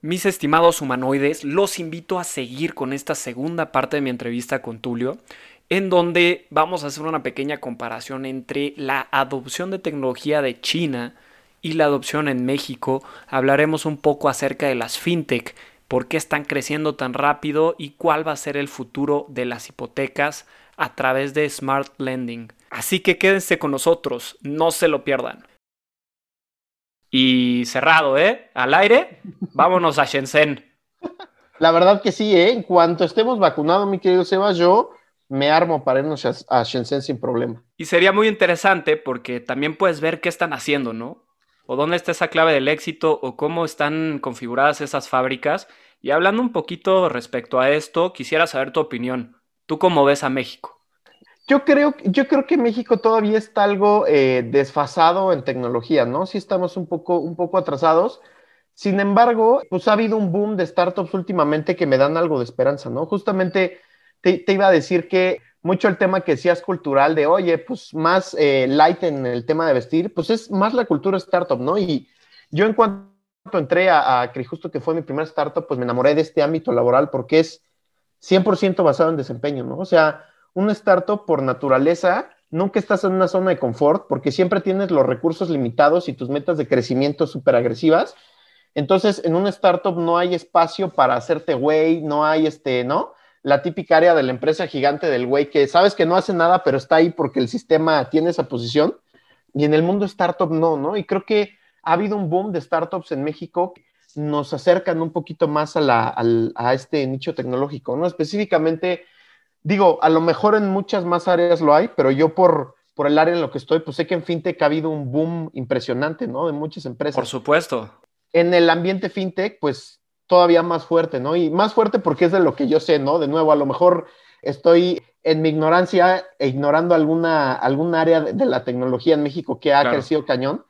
Mis estimados humanoides, los invito a seguir con esta segunda parte de mi entrevista con Tulio, en donde vamos a hacer una pequeña comparación entre la adopción de tecnología de China y la adopción en México. Hablaremos un poco acerca de las fintech, por qué están creciendo tan rápido y cuál va a ser el futuro de las hipotecas a través de Smart Lending. Así que quédense con nosotros, no se lo pierdan. Y cerrado, ¿eh? Al aire, vámonos a Shenzhen. La verdad que sí, ¿eh? En cuanto estemos vacunados, mi querido Sebas, yo me armo para irnos a Shenzhen sin problema. Y sería muy interesante porque también puedes ver qué están haciendo, ¿no? O dónde está esa clave del éxito o cómo están configuradas esas fábricas. Y hablando un poquito respecto a esto, quisiera saber tu opinión. ¿Tú cómo ves a México? Yo creo, yo creo que México todavía está algo eh, desfasado en tecnología, ¿no? Sí estamos un poco, un poco atrasados. Sin embargo, pues ha habido un boom de startups últimamente que me dan algo de esperanza, ¿no? Justamente te, iba a decir que mucho el tema que decías cultural de, oye, pues más eh, light en el tema de vestir, pues es más la cultura startup, ¿no? Y yo en cuanto entré a, a justo que fue mi primer startup, pues me enamoré de este ámbito laboral porque es 100% basado en desempeño, ¿no? O sea, un startup por naturaleza nunca estás en una zona de confort porque siempre tienes los recursos limitados y tus metas de crecimiento súper agresivas. Entonces, en un startup no hay espacio para hacerte güey, no hay este, ¿no? La típica área de la empresa gigante del güey que sabes que no hace nada, pero está ahí porque el sistema tiene esa posición. Y en el mundo startup no, ¿no? Y creo que ha habido un boom de startups en México nos acercan un poquito más a, este nicho tecnológico, ¿no? Específicamente, digo, a lo mejor en muchas más áreas lo hay, pero yo por, por el área en lo que estoy, pues sé que en FinTech ha habido un boom impresionante, ¿no? De muchas empresas. Por supuesto. En el ambiente FinTech, pues todavía más fuerte, ¿no? Y más fuerte porque es de lo que yo sé, ¿no? De nuevo, a lo mejor estoy en mi ignorancia e ignorando alguna, área de, la tecnología en México que ha crecido cañón,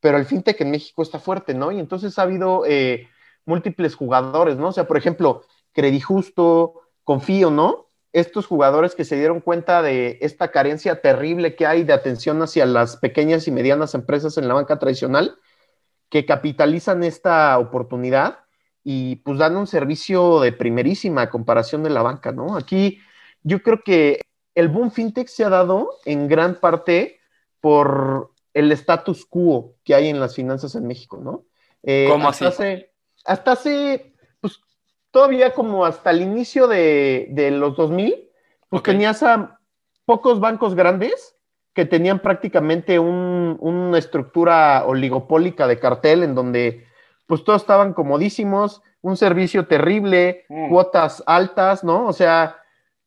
pero el fintech en México está fuerte, ¿no? Y entonces ha habido eh, múltiples jugadores, ¿no? O sea, por ejemplo, Credijusto, Confío, ¿no? Estos jugadores que se dieron cuenta de esta carencia terrible que hay de atención hacia las pequeñas y medianas empresas en la banca tradicional, que capitalizan esta oportunidad y pues dan un servicio de primerísima comparación de la banca, ¿no? Aquí yo creo que el boom fintech se ha dado en gran parte por el status quo que hay en las finanzas en México, ¿no? Eh, ¿Cómo hasta Hace, hasta hace, todavía como hasta el inicio de, los 2000, pues tenías a pocos bancos grandes que tenían prácticamente una estructura oligopólica de cartel en donde pues todos estaban comodísimos, un servicio terrible, mm. cuotas altas, ¿no? O sea,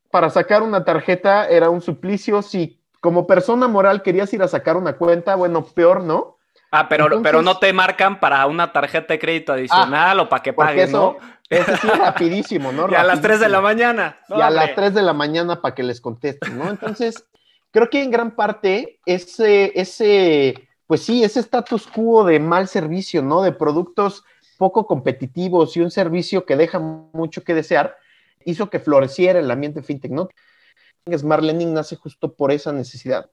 para sacar una tarjeta era un suplicio, si como persona moral querías ir a sacar una cuenta, bueno, peor, ¿no? Ah, pero, pero no te marcan para una tarjeta de crédito adicional ah, o para que pagues, ¿no? Eso sí, rapidísimo, ¿no? y a las 3 de la mañana. y a las 3 de la mañana para que les contesten, ¿no? Entonces, creo que en gran parte ese, ese, pues sí, ese status quo de mal servicio, ¿no? De productos poco competitivos y un servicio que deja mucho que desear, hizo que floreciera el ambiente fintech, ¿no? Smart Lending nace justo por esa necesidad.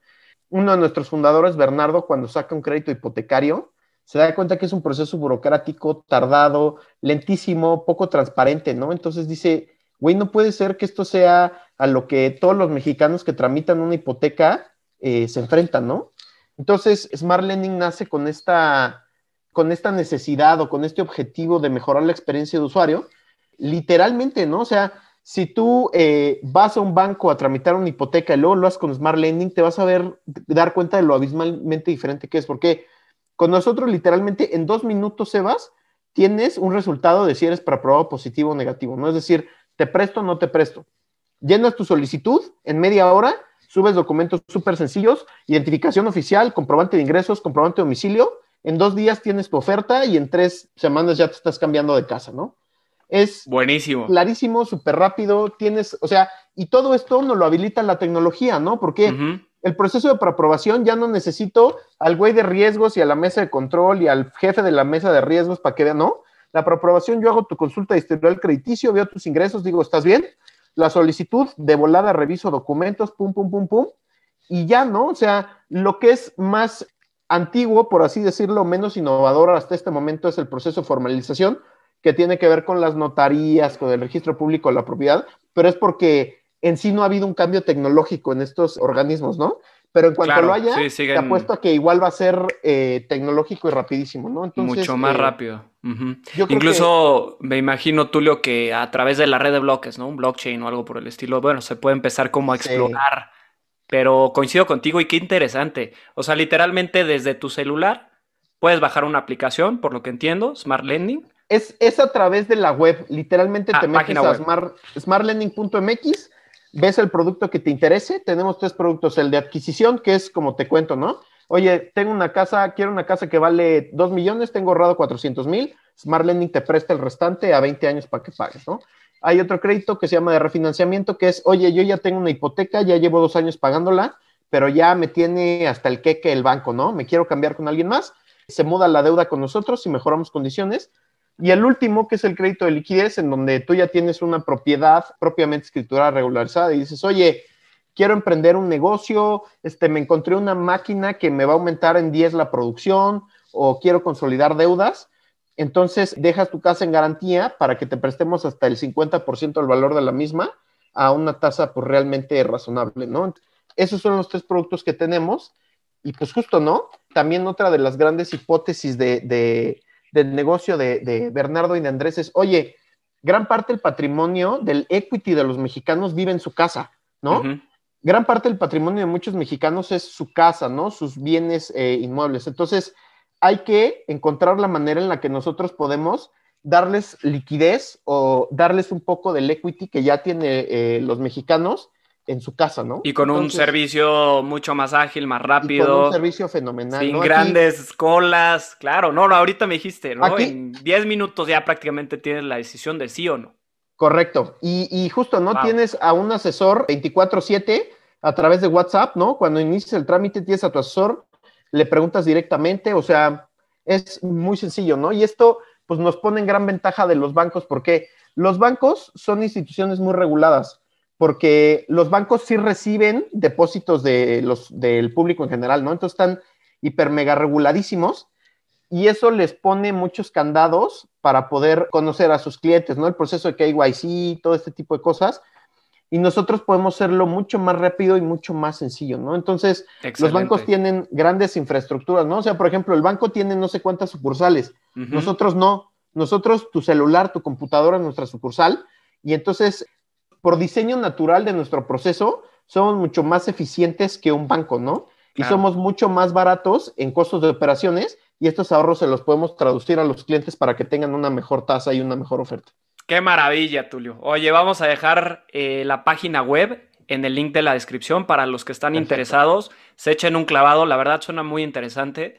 Uno de nuestros fundadores, Bernardo, cuando saca un crédito hipotecario, se da cuenta que es un proceso burocrático, tardado, lentísimo, poco transparente, ¿no? Entonces dice, güey, no puede ser que esto sea a lo que todos los mexicanos que tramitan una hipoteca eh, se enfrentan, ¿no? Entonces, Smart Lending nace con esta, con esta necesidad o con este objetivo de mejorar la experiencia de usuario, literalmente, ¿no? O sea, si tú eh, vas a un banco a tramitar una hipoteca y luego lo haces con Smart Lending, te vas a ver, dar cuenta de lo abismalmente diferente que es, porque con nosotros literalmente en dos minutos, Sebas, tienes un resultado de si eres para probado positivo o negativo, ¿no? Es decir, te presto o no te presto. Llenas tu solicitud en media hora, subes documentos súper sencillos, identificación oficial, comprobante de ingresos, comprobante de domicilio. En dos días tienes tu oferta y en tres semanas ya te estás cambiando de casa, ¿no? Es buenísimo. Clarísimo, súper rápido. Tienes, o sea, y todo esto nos lo habilita la tecnología, ¿no? Porque el proceso de preaprobación ya no necesito al güey de riesgos y a la mesa de control y al jefe de la mesa de riesgos para que vean, ¿no? La preaprobación, yo hago tu consulta de historial crediticio, veo tus ingresos, digo, ¿estás bien? La solicitud, de volada reviso documentos, pum, pum, pum, pum, y ya, ¿no? O sea, lo que es más antiguo, por así decirlo, menos innovador hasta este momento es el proceso de formalización, que tiene que ver con las notarías, con el registro público de la propiedad, pero es porque en sí no ha habido un cambio tecnológico en estos organismos, ¿no? Pero en cuanto lo haya, te apuesto a que igual va a ser eh, tecnológico y rapidísimo, ¿no? Mucho más eh, rápido. Incluso me imagino, Tulio, que a través de la red de bloques, ¿no? Un blockchain o algo por el estilo, bueno, se puede empezar como a explorar. Pero coincido contigo y qué interesante. O sea, literalmente desde tu celular puedes bajar una aplicación, por lo que entiendo, Smart Lending. Es, es a través de la web. Literalmente ah, te metes a smart, smartlending.mx ves el producto que te interese. Tenemos tres productos, el de adquisición, que es como te cuento, ¿no? Oye, tengo una casa, quiero una casa que vale 2 millones, tengo ahorrado 400 mil, Smart Lending te presta el restante a 20 años para que pagues, ¿no? Hay otro crédito que se llama de refinanciamiento, que es, oye, yo ya tengo una hipoteca, ya llevo dos años pagándola, pero ya me tiene hasta el queque el banco, ¿no? Me quiero cambiar con alguien más, se muda la deuda con nosotros y mejoramos condiciones. Y el último, que es el crédito de liquidez, en donde tú ya tienes una propiedad propiamente escriturada regularizada y dices, oye, quiero emprender un negocio, este, me encontré una máquina que me va a aumentar en 10 la producción o quiero consolidar deudas. Entonces, dejas tu casa en garantía para que te prestemos hasta el 50% del valor de la misma a una tasa pues realmente razonable, ¿no? Esos son los tres productos que tenemos. Y pues justo, ¿no? También otra de las grandes hipótesis de, del negocio de, Bernardo y de Andrés es, oye, gran parte del patrimonio del equity de los mexicanos vive en su casa, ¿no? Gran parte del patrimonio de muchos mexicanos es su casa, ¿no? Sus bienes eh, inmuebles. Entonces, hay que encontrar la manera en la que nosotros podemos darles liquidez o darles un poco del equity que ya tienen eh, los mexicanos en su casa, ¿no? Y con un servicio mucho más ágil, más rápido. con un servicio fenomenal. Sin grandes colas, claro. No, ahorita me dijiste, ¿no? en 10 minutos ya prácticamente tienes la decisión de sí o no. Correcto. Y, justo, ¿no? Tienes a un asesor 24-7 a través de WhatsApp, ¿no? Cuando inicias el trámite, tienes a tu asesor, le preguntas directamente, o sea, es muy sencillo, ¿no? Y esto, pues nos pone en gran ventaja de los bancos, porque los bancos son instituciones muy reguladas porque los bancos sí reciben depósitos de los, del público en general, ¿no? Entonces están hiper mega reguladísimos y eso les pone muchos candados para poder conocer a sus clientes, ¿no? El proceso de KYC, todo este tipo de cosas. Y nosotros podemos hacerlo mucho más rápido y mucho más sencillo, ¿no? Entonces, los bancos tienen grandes infraestructuras, ¿no? O sea, por ejemplo, el banco tiene no sé cuántas sucursales, nosotros no. Nosotros, tu celular, tu computadora, nuestra sucursal, y entonces por diseño natural de nuestro proceso, somos mucho más eficientes que un banco, ¿no? Y somos mucho más baratos en costos de operaciones y estos ahorros se los podemos traducir a los clientes para que tengan una mejor tasa y una mejor oferta. Qué maravilla, Tulio. Oye, vamos a dejar eh, la página web en el link de la descripción para los que están interesados. Se echen un clavado, la verdad suena muy interesante.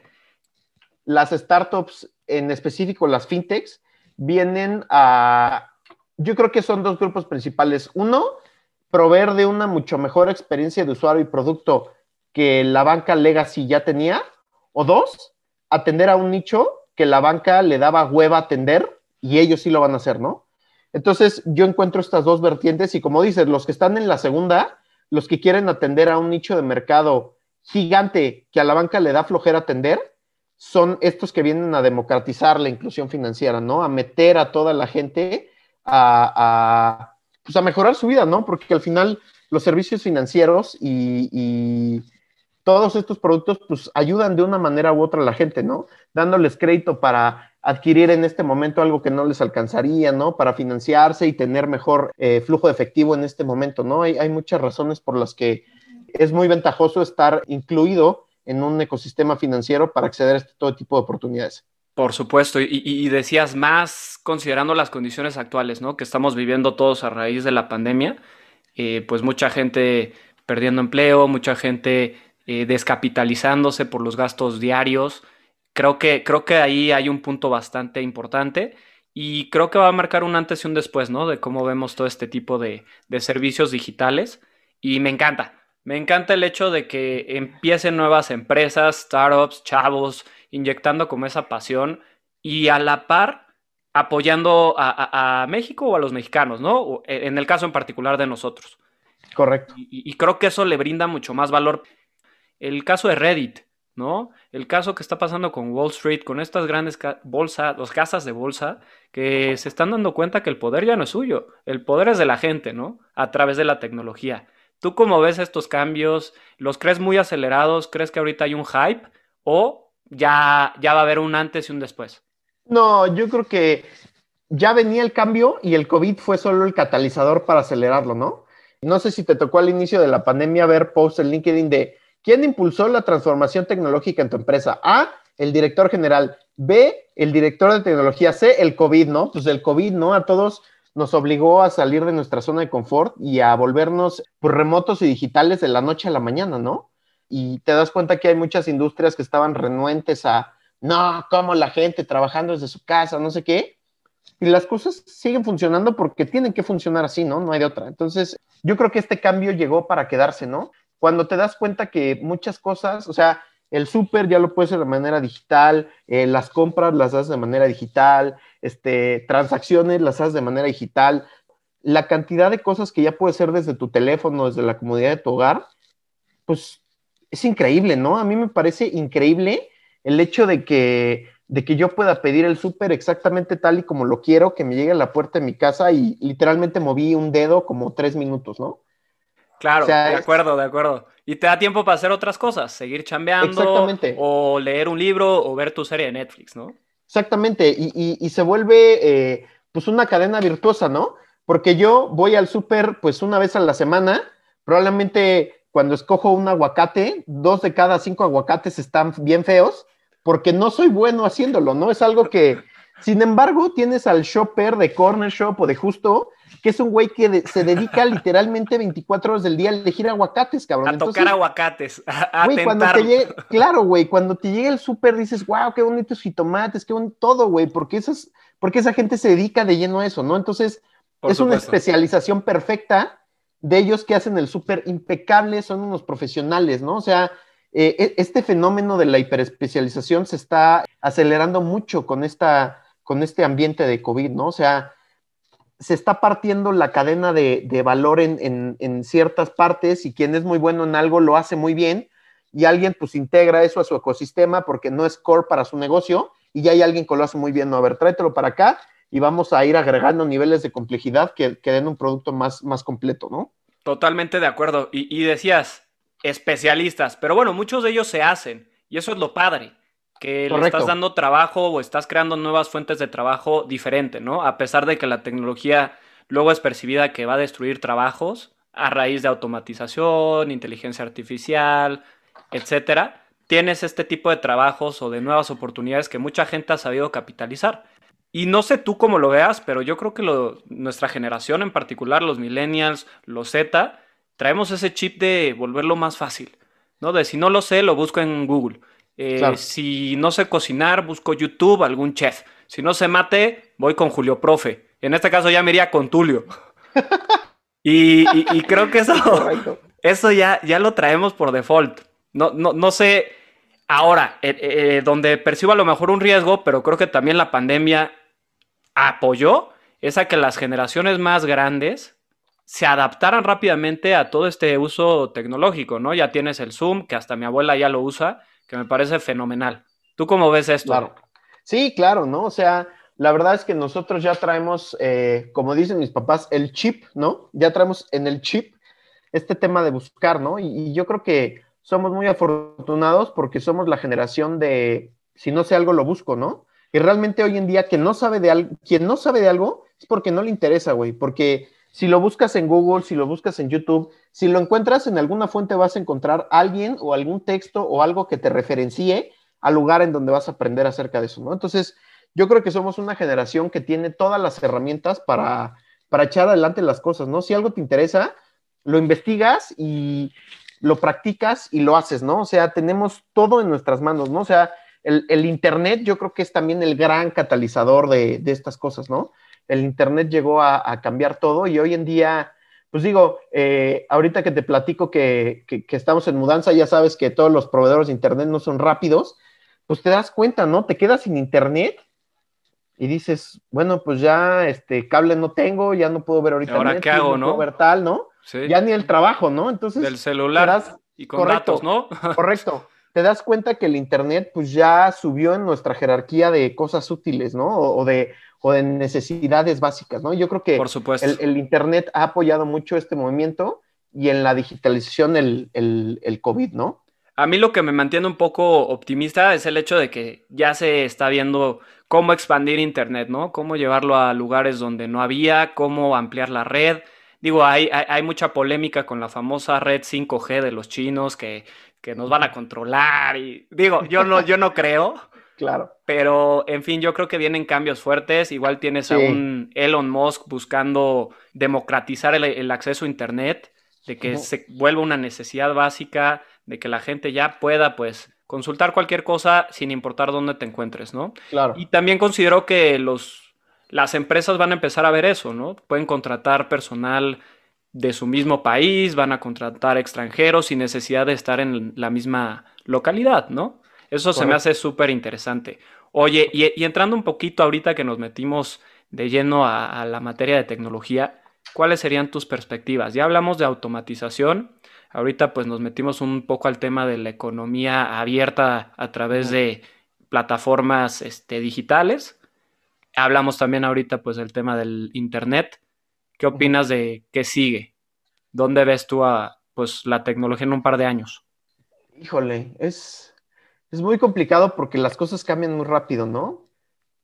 Las startups, en específico las fintechs, vienen a yo creo que son dos grupos principales. Uno, proveer de una mucho mejor experiencia de usuario y producto que la banca legacy ya tenía. O dos, atender a un nicho que la banca le daba hueva atender y ellos sí lo van a hacer, ¿no? Entonces, yo encuentro estas dos vertientes y como dices, los que están en la segunda, los que quieren atender a un nicho de mercado gigante que a la banca le da flojera atender, son estos que vienen a democratizar la inclusión financiera, ¿no? A meter a toda la gente a, pues a mejorar su vida, ¿no? Porque al final los servicios financieros y, todos estos productos pues ayudan de una manera u otra a la gente, ¿no? Dándoles crédito para adquirir en este momento algo que no les alcanzaría, ¿no? Para financiarse y tener mejor eh, flujo de efectivo en este momento, ¿no? Hay, hay muchas razones por las que es muy ventajoso estar incluido en un ecosistema financiero para acceder a este todo tipo de oportunidades. Por supuesto, y, decías más considerando las condiciones actuales, ¿no? Que estamos viviendo todos a raíz de la pandemia, eh, pues mucha gente perdiendo empleo, mucha gente eh, descapitalizándose por los gastos diarios. Creo que, creo que ahí hay un punto bastante importante y creo que va a marcar un antes y un después, ¿no? De cómo vemos todo este tipo de, de servicios digitales. Y me encanta, me encanta el hecho de que empiecen nuevas empresas, startups, chavos, inyectando como esa pasión y a la par apoyando a, México o a los mexicanos, ¿no? En el caso en particular de nosotros. Correcto. Y, y, creo que eso le brinda mucho más valor. El caso de Reddit, ¿no? El caso que está pasando con Wall Street, con estas grandes bolsas, las casas de bolsa, que se están dando cuenta que el poder ya no es suyo, el poder es de la gente, ¿no? A través de la tecnología. ¿Tú cómo ves estos cambios? ¿Los crees muy acelerados? ¿Crees que ahorita hay un hype? ¿O ya, ya va a haber un antes y un después? No, yo creo que ya venía el cambio y el COVID fue solo el catalizador para acelerarlo, ¿no? No sé si te tocó al inicio de la pandemia ver posts en LinkedIn de quién impulsó la transformación tecnológica en tu empresa. A, el director general. B, el director de tecnología. C, el COVID, ¿no? Pues el COVID, ¿no? A todos nos obligó a salir de nuestra zona de confort y a volvernos pues, remotos y digitales de la noche a la mañana, ¿no? Y te das cuenta que hay muchas industrias que estaban renuentes a, no, como la gente trabajando desde su casa, no sé qué. Y las cosas siguen funcionando porque tienen que funcionar así, ¿no? No hay de otra. Entonces, yo creo que este cambio llegó para quedarse, ¿no? Cuando te das cuenta que muchas cosas, o sea, el súper ya lo puedes hacer de manera digital, eh, las compras las haces de manera digital, este, transacciones las haces de manera digital. La cantidad de cosas que ya puedes hacer desde tu teléfono, desde la comodidad de tu hogar, pues es increíble, ¿no? A mí me parece increíble el hecho de que, de que yo pueda pedir el súper exactamente tal y como lo quiero, que me llegue a la puerta de mi casa y literalmente moví un dedo como tres minutos, ¿no? Claro, de acuerdo, de acuerdo. Y te da tiempo para hacer otras cosas, seguir chambeando o leer un libro o ver tu serie de Netflix, ¿no? Exactamente, y, se vuelve eh, pues una cadena virtuosa, ¿no? Porque yo voy al súper pues una vez a la semana, probablemente cuando escojo un aguacate, dos de cada cinco aguacates están bien feos, porque no soy bueno haciéndolo, ¿no? Es algo que, sin embargo, tienes al shopper de Corner Shop o de Justo, que es un güey que se dedica literalmente 24 horas del día a elegir aguacates, cabrón. A tocar aguacates, a, güey, cuando te llegue, Claro, güey, cuando te llega el súper dices, wow, qué bonitos jitomates, qué bonito todo, güey, porque, esas, porque esa gente se dedica de lleno a eso, ¿no? Entonces, es una especialización perfecta de ellos que hacen el súper impecable, son unos profesionales, ¿no? O sea, eh, e, este fenómeno de la hiperespecialización se está acelerando mucho con, esta, con este ambiente de COVID, ¿no? O sea, se está partiendo la cadena de, valor en, ciertas partes y quien es muy bueno en algo lo hace muy bien y alguien pues integra eso a su ecosistema porque no es core para su negocio y ya hay alguien que lo hace muy bien. No, a ver, tráetelo para acá y vamos a ir agregando niveles de complejidad que, que den un producto más, más completo, ¿no? Totalmente de acuerdo. Y, y decías, especialistas, pero bueno, muchos de ellos se hacen y eso es lo padre que le estás dando trabajo o estás creando nuevas fuentes de trabajo diferente, ¿no? A pesar de que la tecnología luego es percibida que va a destruir trabajos a raíz de automatización, inteligencia artificial, etcétera, tienes este tipo de trabajos o de nuevas oportunidades que mucha gente ha sabido capitalizar. Y no sé tú cómo lo veas, pero yo creo que nuestra generación en particular, los millennials, los Z, traemos ese chip de volverlo más fácil, ¿no? De si no lo sé, lo busco en Google. Eh, si no sé cocinar, busco YouTube, algún chef. Si no sé mate, voy con Julio Profe. En este caso ya me iría con Tulio. y, creo que eso, eso ya, ya lo traemos por default. No, no, no sé, ahora, eh, eh, donde percibo a lo mejor un riesgo, pero creo que también la pandemia apoyó, es a que las generaciones más grandes se adaptaran rápidamente a todo este uso tecnológico, ¿no? Ya tienes el Zoom, que hasta mi abuela ya lo usa que me parece fenomenal. ¿Tú cómo ves esto? Claro. Sí, claro, ¿no? O sea, la verdad es que nosotros ya traemos, eh, como dicen mis papás, el chip, ¿no? Ya traemos en el chip este tema de buscar, ¿no? Y, yo creo que somos muy afortunados porque somos la generación de, si no sé algo, lo busco, ¿no? Y realmente hoy en día, que no sabe de algo, quien no sabe de algo es porque no le interesa, güey, porque si lo buscas en Google, si lo buscas en YouTube, si lo encuentras en alguna fuente vas a encontrar alguien o algún texto o algo que te referencie al lugar en donde vas a aprender acerca de eso, ¿no? Entonces, yo creo que somos una generación que tiene todas las herramientas para, para echar adelante las cosas, ¿no? Si algo te interesa, lo investigas y lo practicas y lo haces, ¿no? O sea, tenemos todo en nuestras manos, ¿no? O sea, el, Internet yo creo que es también el gran catalizador de, estas cosas, ¿no? El Internet llegó a, cambiar todo y hoy en día, pues digo, eh, ahorita que te platico que, que, estamos en mudanza, ya sabes que todos los proveedores de Internet no son rápidos, pues te das cuenta, ¿no? Te quedas sin Internet y dices, bueno, pues ya este cable no tengo, ya no puedo ver ahorita. ¿Ahora qué hago, no? Puedo ver tal, ¿no? Ya ni el trabajo, ¿no? Entonces. Del celular y con datos, ¿no? correcto. Te das cuenta que el Internet, pues ya subió en nuestra jerarquía de cosas útiles, ¿no? O, de, o de necesidades básicas, ¿no? Yo creo que Por supuesto. El, Internet ha apoyado mucho este movimiento y en la digitalización el, el, el COVID, ¿no? A mí lo que me mantiene un poco optimista es el hecho de que ya se está viendo cómo expandir Internet, ¿no? Cómo llevarlo a lugares donde no había, cómo ampliar la red. Digo, hay, hay, mucha polémica con la famosa red 5G de los chinos que, nos van a controlar y digo, yo no, yo no creo. Claro. Pero, en fin, yo creo que vienen cambios fuertes. Igual tienes a un Elon Musk buscando democratizar el, acceso a Internet, de que se vuelva una necesidad básica, de que la gente ya pueda, pues, consultar cualquier cosa sin importar dónde te encuentres, ¿no? Claro. Y también considero que los, las empresas van a empezar a ver eso, ¿no? Pueden contratar personal de su mismo país, van a contratar extranjeros sin necesidad de estar en la misma localidad, ¿no? Eso se me hace súper interesante. Oye, y, entrando un poquito ahorita que nos metimos de lleno a la materia de tecnología, ¿cuáles serían tus perspectivas? Ya hablamos de automatización, Ahorita pues nos metimos un poco al tema de la economía abierta a través de plataformas este, digitales. Hablamos también ahorita pues del tema del Internet. ¿Qué opinas de qué sigue? ¿Dónde ves tú a pues la tecnología en un par de años? Híjole, es, es muy complicado porque las cosas cambian muy rápido, ¿no?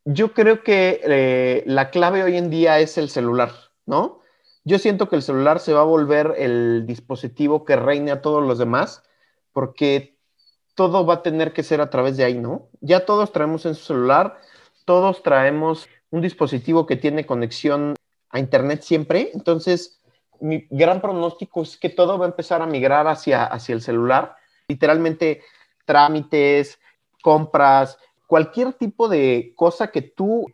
Yo creo que eh, la clave hoy en día es el celular, ¿no? Yo siento que el celular se va a volver el dispositivo que reine a todos los demás, porque todo va a tener que ser a través de ahí, ¿no? Ya todos traemos en su celular, todos traemos un dispositivo que tiene conexión a Internet siempre, entonces mi gran pronóstico es que todo va a empezar a migrar hacia, hacia el celular, literalmente trámites, compras, cualquier tipo de cosa que tú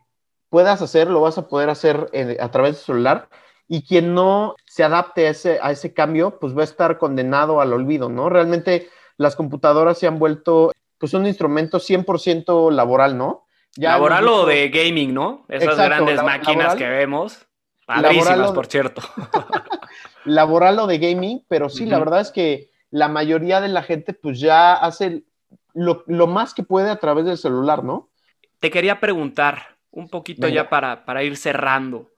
puedas hacer, lo vas a poder hacer eh, a través del celular y quien no se adapte a ese, a ese cambio, pues va a estar condenado al olvido, ¿no? Realmente las computadoras se han vuelto, pues, un instrumento 100% laboral, ¿no? Laboral o de gaming, ¿no? Esas grandes máquinas que vemos. Padrísimas, por cierto. laboral o de gaming, pero sí, la verdad es que la mayoría de la gente, pues, ya hace lo, más que puede a través del celular, ¿no? Te quería preguntar, un poquito ya para, para ir cerrando.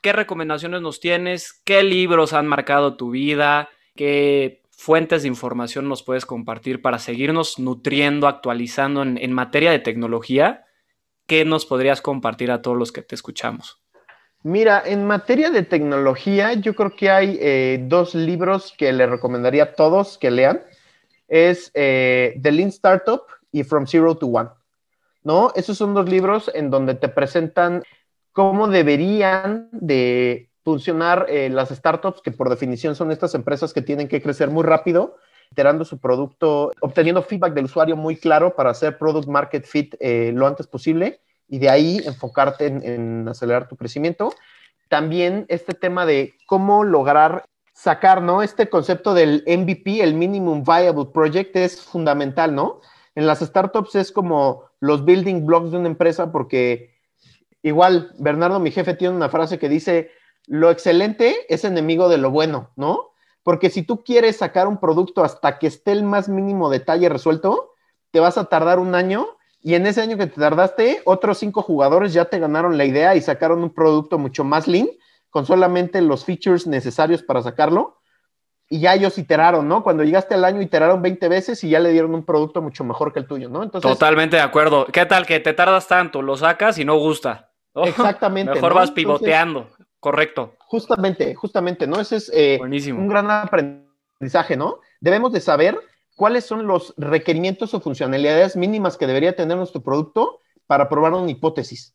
¿Qué recomendaciones nos tienes? ¿Qué libros han marcado tu vida? ¿Qué fuentes de información nos puedes compartir para seguirnos nutriendo, actualizando en, materia de tecnología? ¿Qué nos podrías compartir a todos los que te escuchamos? Mira, en materia de tecnología, yo creo que hay eh, dos libros que le recomendaría a todos que lean. Es eh, The Lean Startup y From Zero to One. ¿No? Esos son dos libros en donde te presentan cómo deberían de funcionar eh, las startups, que por definición son estas empresas que tienen que crecer muy rápido, iterando su producto, obteniendo feedback del usuario muy claro para hacer product market fit eh, lo antes posible y de ahí enfocarte en, acelerar tu crecimiento. También este tema de cómo lograr sacar, ¿no? Este concepto del MVP, el Minimum Viable Project, es fundamental, ¿no? En las startups es como los building blocks de una empresa porque Igual, Bernardo, mi jefe, tiene una frase que dice, lo excelente es enemigo de lo bueno, ¿no? Porque si tú quieres sacar un producto hasta que esté el más mínimo detalle resuelto, te vas a tardar un año y en ese año que te tardaste, otros cinco jugadores ya te ganaron la idea y sacaron un producto mucho más lean, con solamente los features necesarios para sacarlo. Y ya ellos iteraron, ¿no? Cuando llegaste al año, iteraron 20 veces y ya le dieron un producto mucho mejor que el tuyo, ¿no? Entonces, Totalmente de acuerdo. ¿Qué tal que te tardas tanto? Lo sacas y no gusta. Exactamente. Mejor vas pivoteando, correcto. Justamente, justamente, ¿no? Ese es eh, un gran aprendizaje, ¿no? Debemos de saber cuáles son los requerimientos o funcionalidades mínimas que debería tener nuestro producto para probar una hipótesis.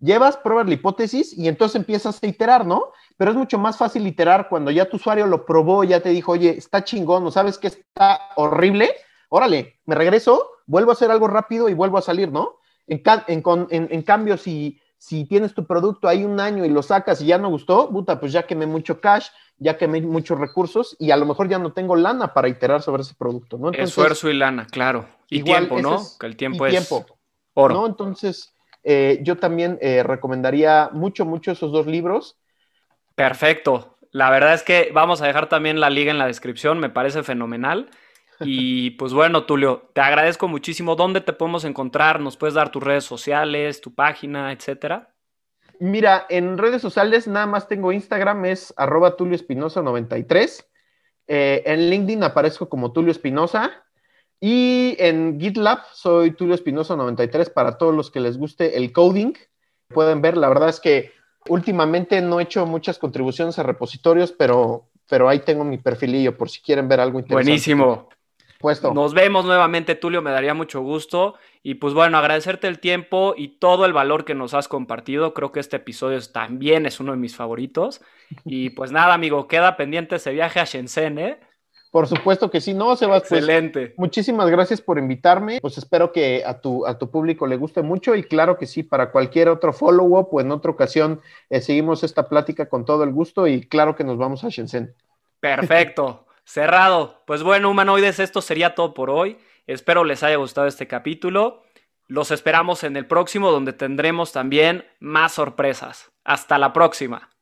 llevas, pruebas la hipótesis y entonces empiezas a iterar, ¿no? Pero es mucho más fácil iterar cuando ya tu usuario lo probó, ya te dijo, oye, está chingón, ¿no sabes que está horrible? Órale, me regreso, vuelvo a hacer algo rápido y vuelvo a salir, ¿no? En, en, cambio, si, si tienes tu producto ahí un año y lo sacas y ya no gustó, puta, pues ya quemé mucho cash, ya quemé muchos recursos y a lo mejor ya no tengo lana para iterar sobre ese producto, ¿no? Esfuerzo y lana, claro. Y tiempo, ¿no? que el tiempo es tiempo, oro. ¿no? Entonces, eh, yo también eh, recomendaría mucho, mucho esos dos libros. Perfecto. La verdad es que vamos a dejar también la liga en la descripción, me parece fenomenal. Y pues bueno, Tulio, te agradezco muchísimo. ¿Dónde te podemos encontrar? ¿Nos puedes dar tus redes sociales, tu página, etcétera? Mira, en redes sociales nada más tengo Instagram, es arroba Tulio Espinosa 93. Eh, en LinkedIn aparezco como Tulio Espinosa. Y en GitLab soy Tulio Espinosa 93 para todos los que les guste el coding. Pueden ver, la verdad es que últimamente no he hecho muchas contribuciones a repositorios, pero, pero ahí tengo mi perfilillo por si quieren ver algo interesante. Buenísimo. Puesto. Nos vemos nuevamente, Tulio, me daría mucho gusto. Y pues bueno, agradecerte el tiempo y todo el valor que nos has compartido. Creo que este episodio también es uno de mis favoritos. Y pues nada, amigo, queda pendiente ese viaje a Shenzhen, ¿eh? Por supuesto que sí, no, Sebastián. Pues, Excelente. muchísimas gracias por invitarme. Pues espero que a tu, a tu público le guste mucho y claro que sí, para cualquier otro follow-up o en otra ocasión eh, seguimos esta plática con todo el gusto y claro que nos vamos a Shenzhen. Perfecto, cerrado. Pues bueno, humanoides, esto sería todo por hoy. Espero les haya gustado este capítulo. Los esperamos en el próximo donde tendremos también más sorpresas. Hasta la próxima.